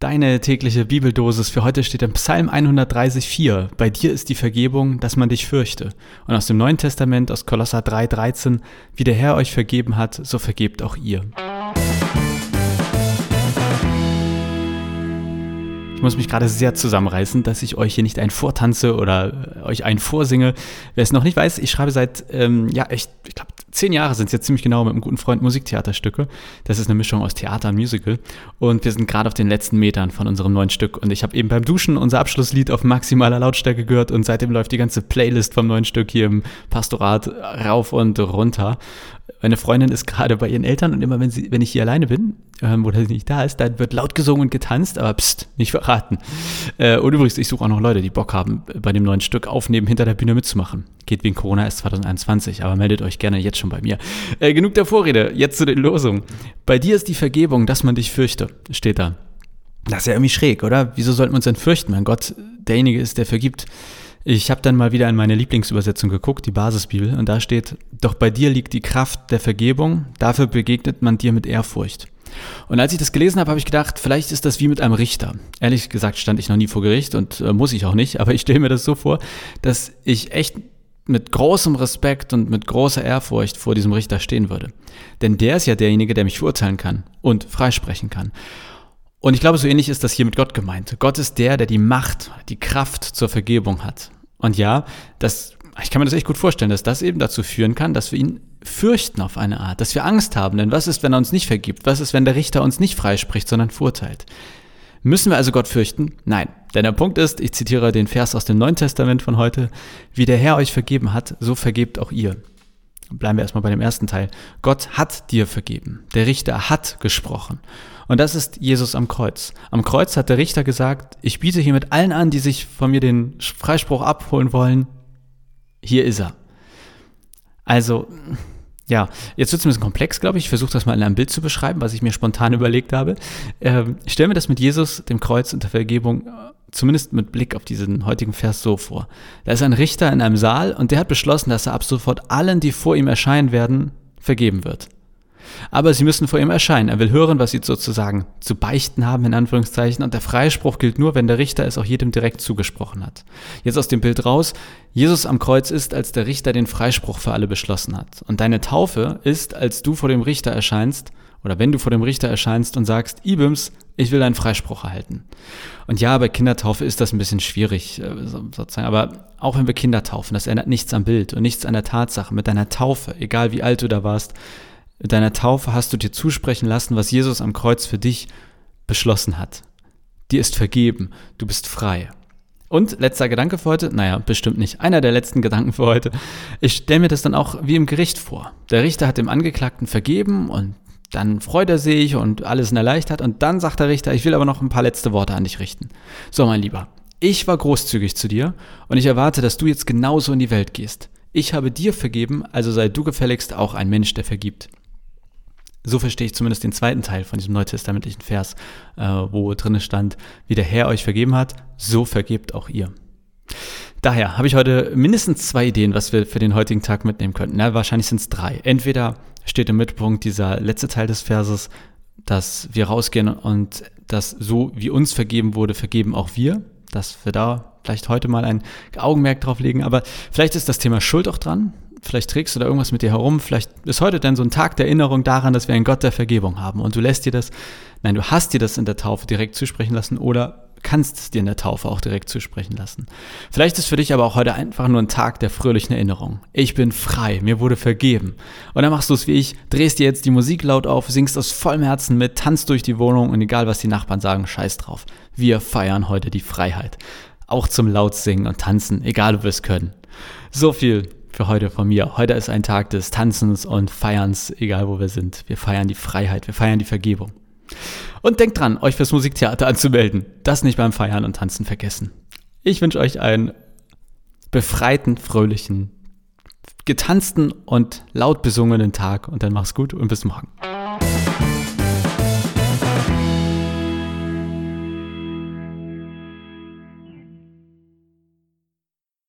Deine tägliche Bibeldosis für heute steht im Psalm 134. Bei dir ist die Vergebung, dass man dich fürchte. Und aus dem Neuen Testament, aus Kolosser 3,13, wie der Herr euch vergeben hat, so vergebt auch ihr. Ich muss mich gerade sehr zusammenreißen, dass ich euch hier nicht einen vortanze oder euch einen vorsinge. Wer es noch nicht weiß, ich schreibe seit, ähm, ja, echt, ich glaube, zehn Jahre sind es jetzt ziemlich genau mit einem guten Freund Musiktheaterstücke. Das ist eine Mischung aus Theater und Musical. Und wir sind gerade auf den letzten Metern von unserem neuen Stück. Und ich habe eben beim Duschen unser Abschlusslied auf maximaler Lautstärke gehört und seitdem läuft die ganze Playlist vom neuen Stück hier im Pastorat rauf und runter. Meine Freundin ist gerade bei ihren Eltern und immer wenn, sie, wenn ich hier alleine bin ähm, oder sie nicht da ist, dann wird laut gesungen und getanzt, aber pst, nicht verraten. Äh, und übrigens, ich suche auch noch Leute, die Bock haben, bei dem neuen Stück aufnehmen, hinter der Bühne mitzumachen. Geht wegen Corona erst 2021, aber meldet euch gerne jetzt schon bei mir. Äh, genug der Vorrede, jetzt zu den Losungen. Bei dir ist die Vergebung, dass man dich fürchte, steht da. Das ist ja irgendwie schräg, oder? Wieso sollten wir uns denn fürchten, wenn Gott derjenige ist, der vergibt? Ich habe dann mal wieder in meine Lieblingsübersetzung geguckt, die Basisbibel, und da steht, doch bei dir liegt die Kraft der Vergebung, dafür begegnet man dir mit Ehrfurcht. Und als ich das gelesen habe, habe ich gedacht, vielleicht ist das wie mit einem Richter. Ehrlich gesagt stand ich noch nie vor Gericht und äh, muss ich auch nicht, aber ich stelle mir das so vor, dass ich echt mit großem Respekt und mit großer Ehrfurcht vor diesem Richter stehen würde. Denn der ist ja derjenige, der mich verurteilen kann und freisprechen kann. Und ich glaube, so ähnlich ist das hier mit Gott gemeint. Gott ist der, der die Macht, die Kraft zur Vergebung hat. Und ja, das, ich kann mir das echt gut vorstellen, dass das eben dazu führen kann, dass wir ihn fürchten auf eine Art, dass wir Angst haben. Denn was ist, wenn er uns nicht vergibt? Was ist, wenn der Richter uns nicht freispricht, sondern verurteilt? Müssen wir also Gott fürchten? Nein. Denn der Punkt ist, ich zitiere den Vers aus dem Neuen Testament von heute, wie der Herr euch vergeben hat, so vergebt auch ihr. Bleiben wir erstmal bei dem ersten Teil. Gott hat dir vergeben. Der Richter hat gesprochen. Und das ist Jesus am Kreuz. Am Kreuz hat der Richter gesagt, ich biete hiermit allen an, die sich von mir den Freispruch abholen wollen, hier ist er. Also, ja, jetzt wird es ein bisschen komplex, glaube ich. Ich versuche das mal in einem Bild zu beschreiben, was ich mir spontan überlegt habe. Ähm, ich stelle mir das mit Jesus, dem Kreuz und der Vergebung, äh, zumindest mit Blick auf diesen heutigen Vers so vor. Da ist ein Richter in einem Saal und der hat beschlossen, dass er ab sofort allen, die vor ihm erscheinen werden, vergeben wird. Aber sie müssen vor ihm erscheinen. Er will hören, was sie sozusagen zu beichten haben, in Anführungszeichen. Und der Freispruch gilt nur, wenn der Richter es auch jedem direkt zugesprochen hat. Jetzt aus dem Bild raus. Jesus am Kreuz ist, als der Richter den Freispruch für alle beschlossen hat. Und deine Taufe ist, als du vor dem Richter erscheinst, oder wenn du vor dem Richter erscheinst und sagst, Ibims, ich will einen Freispruch erhalten. Und ja, bei Kindertaufe ist das ein bisschen schwierig, äh, sozusagen. Aber auch wenn wir Kinder taufen, das ändert nichts am Bild und nichts an der Tatsache. Mit deiner Taufe, egal wie alt du da warst, deiner Taufe hast du dir zusprechen lassen, was Jesus am Kreuz für dich beschlossen hat. Dir ist vergeben, du bist frei. Und letzter Gedanke für heute, naja, bestimmt nicht, einer der letzten Gedanken für heute. Ich stelle mir das dann auch wie im Gericht vor. Der Richter hat dem Angeklagten vergeben und dann freut er sich und alles in erleichtert und dann sagt der Richter, ich will aber noch ein paar letzte Worte an dich richten. So, mein Lieber, ich war großzügig zu dir und ich erwarte, dass du jetzt genauso in die Welt gehst. Ich habe dir vergeben, also sei du gefälligst auch ein Mensch, der vergibt. So verstehe ich zumindest den zweiten Teil von diesem neutestamentlichen Vers, äh, wo drin stand, wie der Herr euch vergeben hat, so vergebt auch ihr. Daher habe ich heute mindestens zwei Ideen, was wir für den heutigen Tag mitnehmen könnten. Na, wahrscheinlich sind es drei. Entweder steht im Mittelpunkt dieser letzte Teil des Verses, dass wir rausgehen und dass so wie uns vergeben wurde, vergeben auch wir. Dass wir da vielleicht heute mal ein Augenmerk drauf legen. Aber vielleicht ist das Thema Schuld auch dran vielleicht trägst du da irgendwas mit dir herum, vielleicht ist heute dann so ein Tag der Erinnerung daran, dass wir einen Gott der Vergebung haben und du lässt dir das, nein, du hast dir das in der Taufe direkt zusprechen lassen oder kannst es dir in der Taufe auch direkt zusprechen lassen. Vielleicht ist für dich aber auch heute einfach nur ein Tag der fröhlichen Erinnerung. Ich bin frei, mir wurde vergeben. Und dann machst du es wie ich, drehst dir jetzt die Musik laut auf, singst aus vollem Herzen mit, tanzt durch die Wohnung und egal was die Nachbarn sagen, scheiß drauf. Wir feiern heute die Freiheit. Auch zum Lautsingen und Tanzen, egal ob wir es können. So viel für heute von mir. Heute ist ein Tag des Tanzens und Feierns, egal wo wir sind. Wir feiern die Freiheit, wir feiern die Vergebung. Und denkt dran, euch fürs Musiktheater anzumelden. Das nicht beim Feiern und Tanzen vergessen. Ich wünsche euch einen befreiten, fröhlichen, getanzten und laut besungenen Tag und dann mach's gut und bis morgen.